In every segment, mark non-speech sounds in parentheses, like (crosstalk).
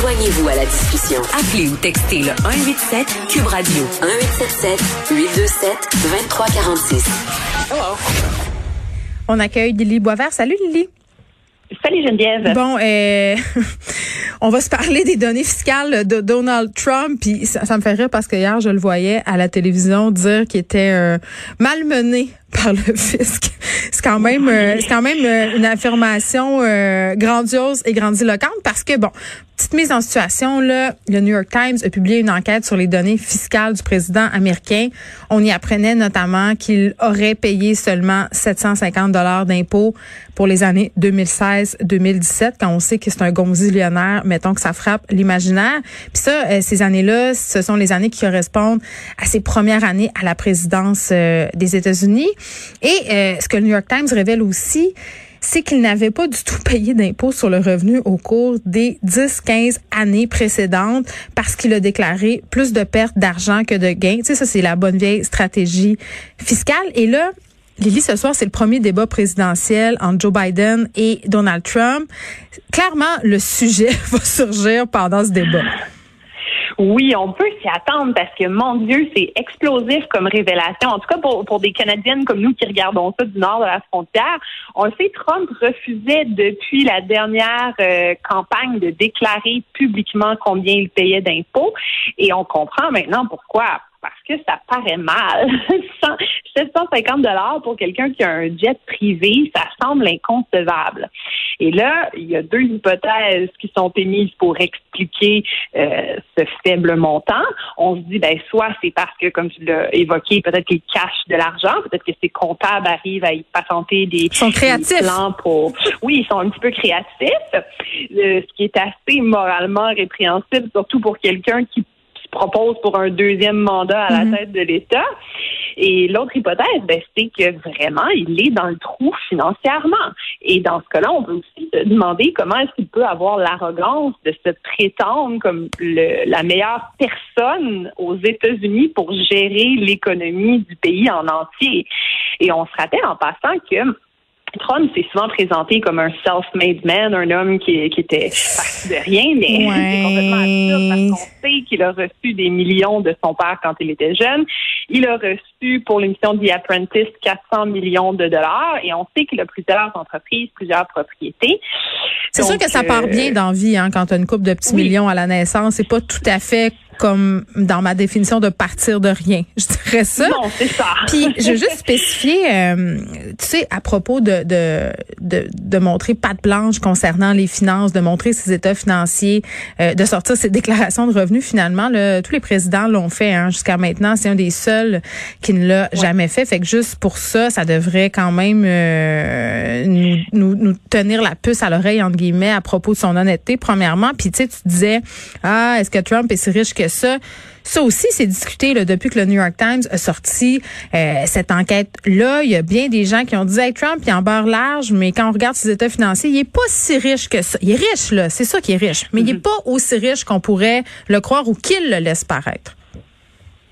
Joignez-vous à la discussion. Appelez ou textez le 187 Cube Radio 1877 827 2346. On accueille Lily Boisvert. Salut Lily. Salut Geneviève. Bon, euh, (laughs) on va se parler des données fiscales de Donald Trump. Puis ça, me fait rire parce que hier, je le voyais à la télévision dire qu'il était euh, malmené par le fisc. C'est quand même, euh, c'est quand même euh, une affirmation euh, grandiose et grandiloquente parce que bon, petite mise en situation là, le New York Times a publié une enquête sur les données fiscales du président américain. On y apprenait notamment qu'il aurait payé seulement 750 dollars d'impôts pour les années 2016-2017 quand on sait que c'est un gonzillionnaire, mettons que ça frappe l'imaginaire. Puis ça ces années-là, ce sont les années qui correspondent à ses premières années à la présidence des États-Unis. Et euh, ce que le New York Times révèle aussi, c'est qu'il n'avait pas du tout (laughs) payé d'impôts sur le revenu au cours des 10-15 années précédentes parce qu'il a déclaré plus de pertes d'argent que de gains. Tu sais, ça, c'est la bonne vieille stratégie fiscale. Et là, Lily, ce soir, c'est le premier débat présidentiel entre Joe Biden et Donald Trump. Clairement, le sujet (laughs) va surgir pendant ce débat. Oui, on peut s'y attendre parce que, mon Dieu, c'est explosif comme révélation. En tout cas, pour, pour des Canadiennes comme nous qui regardons ça du nord de la frontière, on le sait, Trump refusait depuis la dernière euh, campagne de déclarer publiquement combien il payait d'impôts. Et on comprend maintenant pourquoi que ça paraît mal. (laughs) 750 dollars pour quelqu'un qui a un jet privé, ça semble inconcevable. Et là, il y a deux hypothèses qui sont émises pour expliquer euh, ce faible montant. On se dit, ben soit c'est parce que, comme tu l'as évoqué, peut-être qu'il cache de l'argent, peut-être que ses comptables arrivent à y patenter des, ils sont créatifs. plans pour. Oui, ils sont un petit peu créatifs, euh, ce qui est assez moralement répréhensible, surtout pour quelqu'un qui propose pour un deuxième mandat à la mhm. tête de l'État. Et l'autre hypothèse, ben, c'est que vraiment, il est dans le trou financièrement. Et dans ce cas-là, on peut aussi se demander comment est-ce qu'il peut avoir l'arrogance de se prétendre comme la meilleure personne aux États-Unis pour gérer l'économie du pays en entier. Et on se rappelle en passant que Trump s'est souvent présenté comme un self-made man, un homme qui, qui était parti de rien, mais c'est complètement absurde parce qu'on sait qu'il a reçu des millions de son père quand il était jeune. Il a reçu pour l'émission The Apprentice 400 millions de dollars et on sait qu'il a plusieurs entreprises, plusieurs propriétés. C'est sûr que ça part bien euh, dans vie hein, quand tu as une coupe de petits millions à la naissance. C'est pas tout à fait comme dans ma définition de partir de rien. (laughs) Je dirais ça. Non, c'est ça. Puis je veux juste spécifier, euh, tu sais, à propos de, de, de, de, montrer patte blanche concernant les finances, de montrer ses états financiers, euh, de sortir ses (laughs) déclarations de revenus. Finalement, là, tous les présidents l'ont fait hein, jusqu'à maintenant. C'est un des seuls qui ne l'a jamais fait. Fait que juste pour ça, ça devrait quand même euh, nous, nous, nous, tenir la puce à l'oreille entre guillemets à propos de son honnêteté. Premièrement, puis tu sais, tu disais, ah, est-ce que Trump est si riche que ça. Ça aussi, c'est discuté là, depuis que le New York Times a sorti euh, cette enquête-là. Il y a bien des gens qui ont dit hey, Trump, il en beurre large, mais quand on regarde ses états financiers, il est pas si riche que ça. Il est riche, là, c'est ça qui est riche, mais il est mm-hmm. pas aussi riche qu'on pourrait le croire ou qu'il le laisse paraître.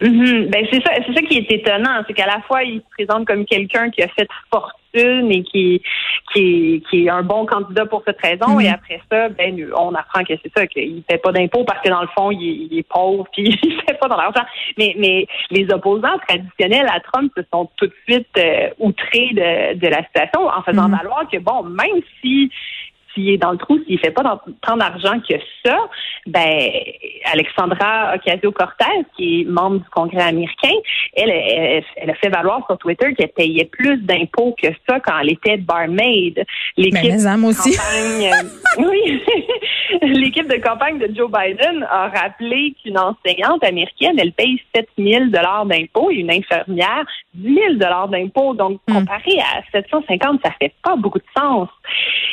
Mm-hmm. Ben c'est ça, c'est ça qui est étonnant, c'est qu'à la fois il se présente comme quelqu'un qui a fait fortune et qui qui est, un bon candidat pour cette raison, et mm-hmm. après ça, ben on apprend que c'est ça qu'il fait pas d'impôts parce que dans le fond il, est pauvre (laughs) puis il fait pas dans l'argent. Mais mais les opposants traditionnels à Trump se sont tout de suite euh, outrés de, de la situation en faisant mm-hmm. valoir que bon même si s'il est dans le trou, s'il fait pas tant d'argent que ça, ben Alexandra Ocasio-Cortez, qui est membre du Congrès américain, elle, elle, a fait valoir sur Twitter qu'elle payait plus d'impôts que ça quand elle était barmaid. L'équipe ben, aussi. Campagne, oui, (laughs) l'équipe de campagne de Joe Biden a rappelé qu'une enseignante américaine, elle paye 7 000 dollars d'impôts et une infirmière 10 000 dollars d'impôts. Donc, hmm. comparé à 750, ça fait pas beaucoup de sens.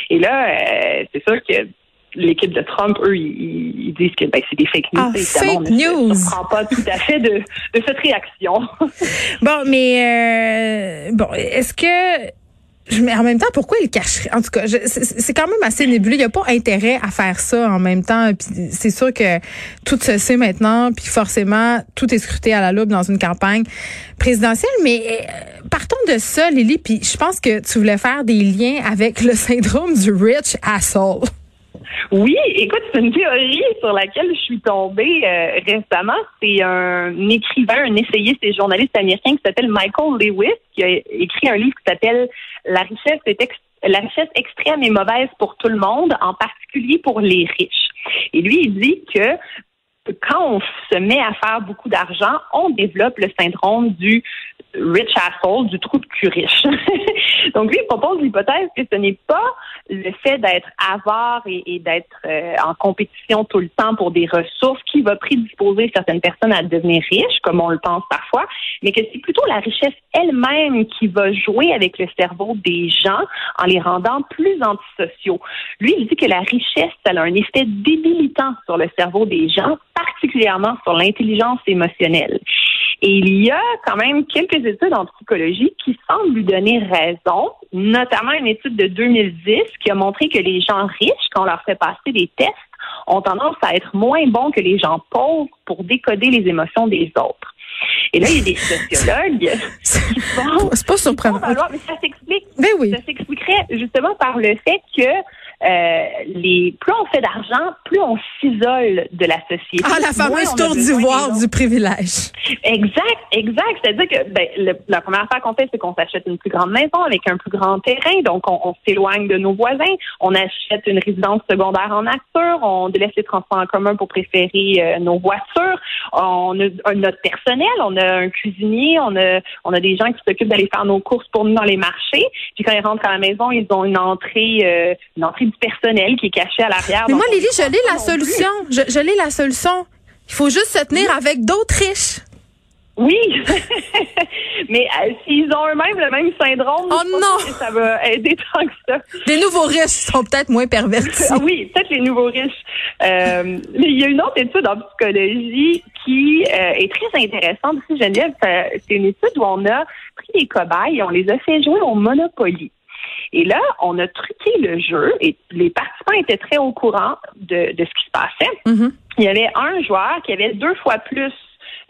Et là, euh, c'est sûr que l'équipe de Trump, eux, ils, disent que ben, c'est des fake news. Ah, fake news. ne prend pas tout à fait de, de cette réaction. (laughs) bon, mais euh, bon, est-ce que mais en même temps, pourquoi il cacherait? En tout cas, c'est quand même assez nébuleux. Il n'y a pas intérêt à faire ça en même temps. C'est sûr que tout se sait maintenant, puis forcément, tout est scruté à la loupe dans une campagne présidentielle. Mais euh, partons de ça, Lily, puis je pense que tu voulais faire des liens avec le syndrome du rich asshole. Oui, écoute, c'est une théorie sur laquelle je suis tombée euh, récemment. C'est un écrivain, un essayiste et journaliste américain qui s'appelle Michael Lewis, qui a écrit un livre qui s'appelle La richesse la richesse extrême et mauvaise pour tout le monde, en particulier pour les riches. Et lui, il dit que quand on se met à faire beaucoup d'argent, on développe le syndrome du rich asshole, du trou de cul riche. (laughs) Donc lui, il propose l'hypothèse que ce n'est pas le fait d'être avare et, d'être euh, en compétition tout le temps pour des ressources qui va prédisposer certaines personnes à devenir riches, comme on le pense parfois, mais que c'est plutôt la richesse elle-même qui va jouer avec le cerveau des gens en les rendant plus antisociaux. Lui, il dit que la richesse, elle a un effet débilitant sur le cerveau des gens, particulièrement sur l'intelligence émotionnelle. Et il y a quand même quelques études en psychologie qui semblent lui donner raison, notamment une étude de 2010 qui a montré que les gens riches, quand on leur fait passer des tests, ont tendance à être moins bons que les gens pauvres pour décoder les émotions des autres. Et là, il y a des (laughs) sociologues qui font. C'est pas surprenant. mais ça s'explique. Mais oui. Ça s'expliquerait justement par le fait que euh, les plus on fait d'argent, plus on s'isole de la société. Ah, la fameuse tour d'ivoire du privilège. Exact, exact. C'est-à-dire que ben, la première affaire qu'on fait, c'est qu'on s'achète une plus grande maison avec un plus grand terrain, donc on, s'éloigne de nos voisins. On achète une résidence secondaire en nature, on délaisse les transports en commun pour préférer euh, nos voitures. On a notre personnel, on a un cuisinier, on a on a des gens qui s'occupent d'aller faire nos courses pour nous dans les marchés. Puis quand ils rentrent à la maison, ils ont une entrée, euh, une entrée personnel qui est caché à l'arrière. Mais moi, Lily, je l'ai la solution. Je, je l'ai la solution. Il faut juste se tenir avec d'autres riches. Oui, (laughs) mais euh, s'ils ont eux-mêmes le même syndrome, oh non, ça va aider (laughs) tant que ça. Les nouveaux riches sont peut-être moins pervertis. Ah oui, peut-être les nouveaux riches. Euh, mais il y a une autre étude en psychologie qui euh, est très intéressante Geneviève. C'est une étude où on a pris des cobayes et on les a fait jouer au Monopoly. Et là, on a truqué le jeu et les participants étaient très au courant de, ce qui se passait. Mm-hmm. Il y avait un joueur qui avait deux fois plus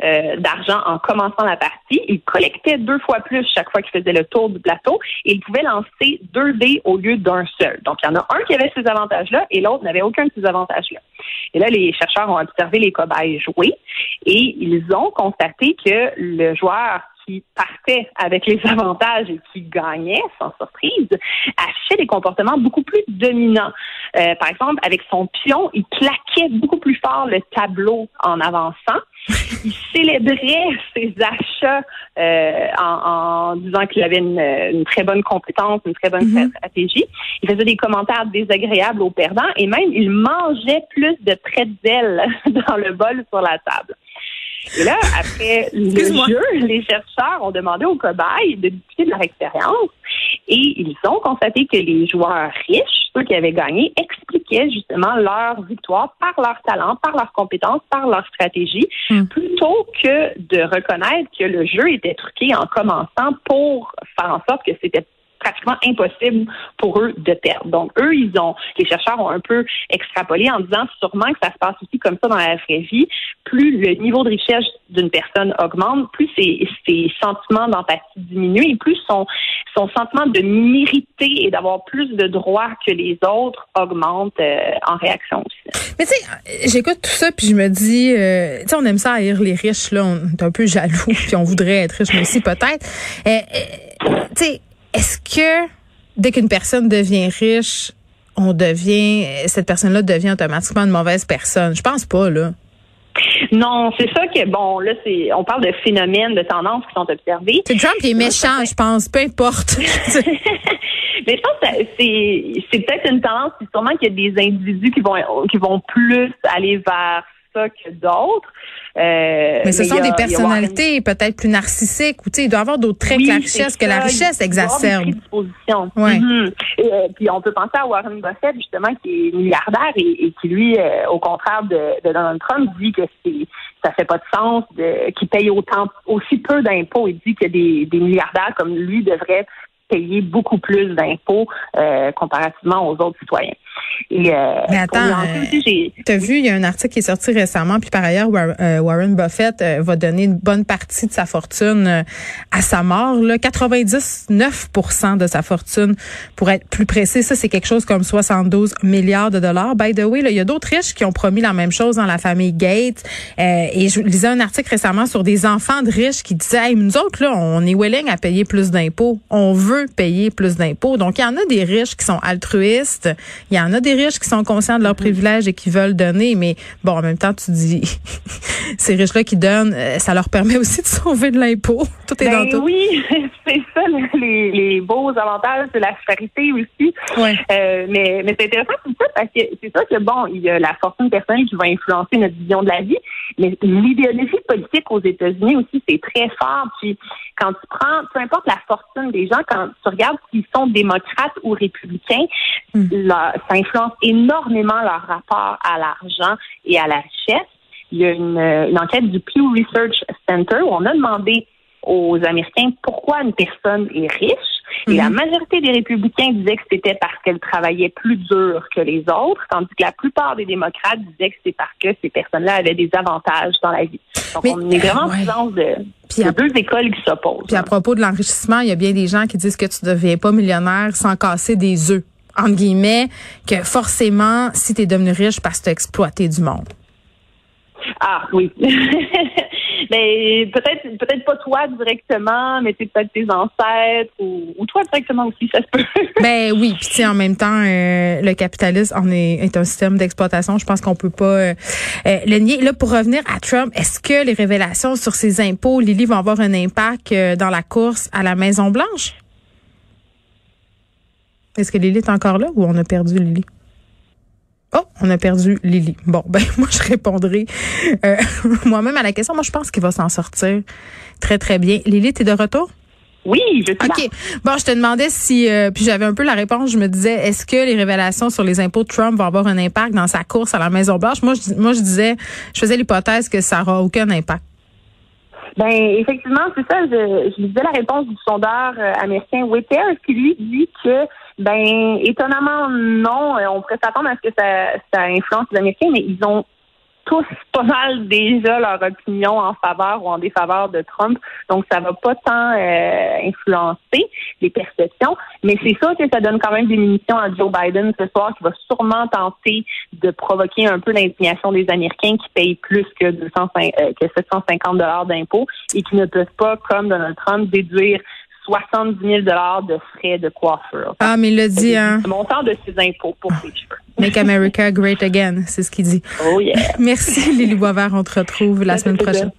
euh, d'argent en commençant la partie. Il collectait deux fois plus chaque fois qu'il faisait le tour du plateau et il pouvait lancer deux dés au lieu d'un seul. Donc, il y en a un qui avait ces avantages-là et l'autre n'avait aucun de ces avantages-là. Et là, les chercheurs ont observé les cobayes jouer et ils ont constaté que le joueur qui partait avec les (laughs) avantages et qui gagnait, sans surprise, affichait des comportements beaucoup plus dominants. Euh, par exemple, avec son pion, il claquait beaucoup plus fort le tableau en avançant. Il célébrait (laughs) ses achats euh, en, disant qu'il avait une, très bonne compétence, une très bonne mm-hmm. stratégie. Il faisait des commentaires désagréables aux perdants et même il mangeait plus de pretzels (laughs) dans le bol sur la table. Et là, après le jeu, les chercheurs ont demandé aux cobayes de discuter de leur expérience et ils ont constaté que les joueurs riches, ceux qui avaient gagné, expliquaient justement leur victoire par leur talent, par leurs compétences, par leur stratégie, hmm. plutôt que de reconnaître que le jeu était truqué en commençant pour faire en sorte que c'était pratiquement impossible pour eux de perdre. Donc, eux, ils ont, les chercheurs ont un peu extrapolé en disant sûrement que ça se passe aussi comme ça dans la vraie vie. Plus le niveau de richesse d'une personne augmente, plus ses, sentiments d'empathie diminuent et plus son, son sentiment de mériter et d'avoir plus de droits que les autres augmente euh, en réaction aussi. Mais tu sais, j'écoute tout ça puis je me dis, euh, tu sais, on aime ça haïr les riches, là, on est un peu jaloux (laughs) puis on voudrait être riche, mais aussi peut-être. Euh, tu sais, est-ce que dès qu'une personne devient riche, on devient, cette personne-là devient automatiquement une mauvaise personne? Je pense pas, là. Non, c'est ça que bon là c'est on parle de phénomènes, de tendances qui sont observées. C'est Trump qui est méchant, je pense, peu importe. (laughs) Mais je pense que c'est c'est peut-être une tendance, c'est sûrement qu'il y a des individus qui vont qui vont plus aller vers que d'autres. Euh, mais ce sont des personnalités peut-être plus narcissiques ou tu sais, il doit y avoir d'autres traits que la richesse, que la richesse exacerbe. Ouais. Mm-hmm. Euh, puis on peut penser à Warren Buffett justement qui est milliardaire et, qui lui, euh, au contraire de, Donald Trump, dit que c'est ça fait pas de sens qu'il paye autant aussi peu d'impôts. Il dit que des, des milliardaires comme lui devraient payer beaucoup plus d'impôts comparativement aux autres citoyens. Et, euh, Mais attends, t'as vu, il y a un article qui est sorti récemment, puis par ailleurs, Warren Buffett va donner une bonne partie de sa fortune à sa mort. Là, 99% de sa fortune, pour être plus précis, ça c'est quelque chose comme 72 milliards de dollars. By the way, il y a d'autres riches qui ont promis la même chose dans la famille Gates. et je lisais un article récemment sur des enfants de riches qui disaient, hey, nous autres là, on est willing à payer plus d'impôts. On veut payer plus d'impôts. Donc, il y en a des riches qui sont altruistes. Il y en a des riches qui sont conscients de leurs mm-hmm. privilèges et qui veulent donner. Mais bon, en même temps, tu dis, (laughs) ces riches-là qui donnent, euh, ça leur permet aussi de (laughs) sauver de l'impôt. Tout est ben dans tout. Oui, (laughs) c'est ça, les, les, beaux avantages de la charité aussi. Ouais. Euh, mais mais c'est intéressant tout ça parce que c'est ça que, bon, il y a la fortune personnelle qui va influencer notre vision de la vie. Mais l'idéologie politique aux États-Unis aussi, c'est très fort. Puis quand tu prends, peu importe la fortune des gens, quand tu regardes s'ils sont démocrates ou républicains, hmm. ça influence énormément leur rapport à l'argent et à la richesse. Il y a une, une enquête du Pew Research Center où on a demandé aux Américains pourquoi une personne est riche. Et la mhm. majorité des républicains disaient que c'était parce qu'elle travaillait plus dur que les autres, tandis que la plupart des démocrates disaient que c'est parce que ces personnes-là avaient des avantages dans la vie. Donc, on est vraiment en de, deux écoles qui s'opposent. Puis à propos de l'enrichissement, il y a bien des gens qui disent que tu ne deviens pas millionnaire sans casser des œufs, entre guillemets, que forcément, si tu es devenu riche parce que tu as exploité du monde. Ah oui. (laughs) mais peut-être peut-être pas toi directement, mais peut-être tes ancêtres ou, toi directement aussi, ça se peut. (laughs) ben oui, puis en même temps, euh, le capitalisme en est, est, un système d'exploitation. Je pense qu'on peut pas euh, euh, le nier. Là, pour revenir à Trump, est-ce que les révélations sur ses impôts, Lily, vont avoir un impact dans la course à la Maison Blanche? Est-ce que Lily est encore là ou on a perdu Lily? Oh, on a perdu Lily. Bon, (laughs) ben moi je répondrai euh, (laughs) moi-même à la question. Moi je pense qu'il va s'en sortir très très bien. Lily, tu es de retour? Oui, je suis OK. Bon, je te demandais si euh, puis j'avais un peu la réponse, je me disais est-ce que les révélations sur les impôts de Trump vont avoir un impact dans sa course à la Maison Blanche Moi je moi je disais je faisais l'hypothèse que ça n'aura aucun impact. Ben effectivement, c'est ça. Je, je disais la réponse du sondeur euh, américain Witter qui lui dit que ben, étonnamment, non. On pourrait s'attendre à ce que ça, ça influence les Américains, mais ils ont tous (laughs) pas mal déjà leur opinion en faveur ou en défaveur de Trump. Donc, ça va pas tant euh, influencer les perceptions. Mais c'est sûr que ça donne quand même des munitions à Joe Biden ce soir qui va sûrement tenter de provoquer un peu l'indignation des Américains qui payent plus que, 250, euh, que 750 dollars d'impôts et qui ne peuvent pas, comme Donald Trump, déduire 70 000 de frais de coiffure. Ah, mais il l'a dit, hein? Le montant de ses impôts pour ses cheveux. Make America (laughs) great again, c'est ce qu'il dit. Oh yeah. Merci Lily Boisvert, on te retrouve la semaine prochaine.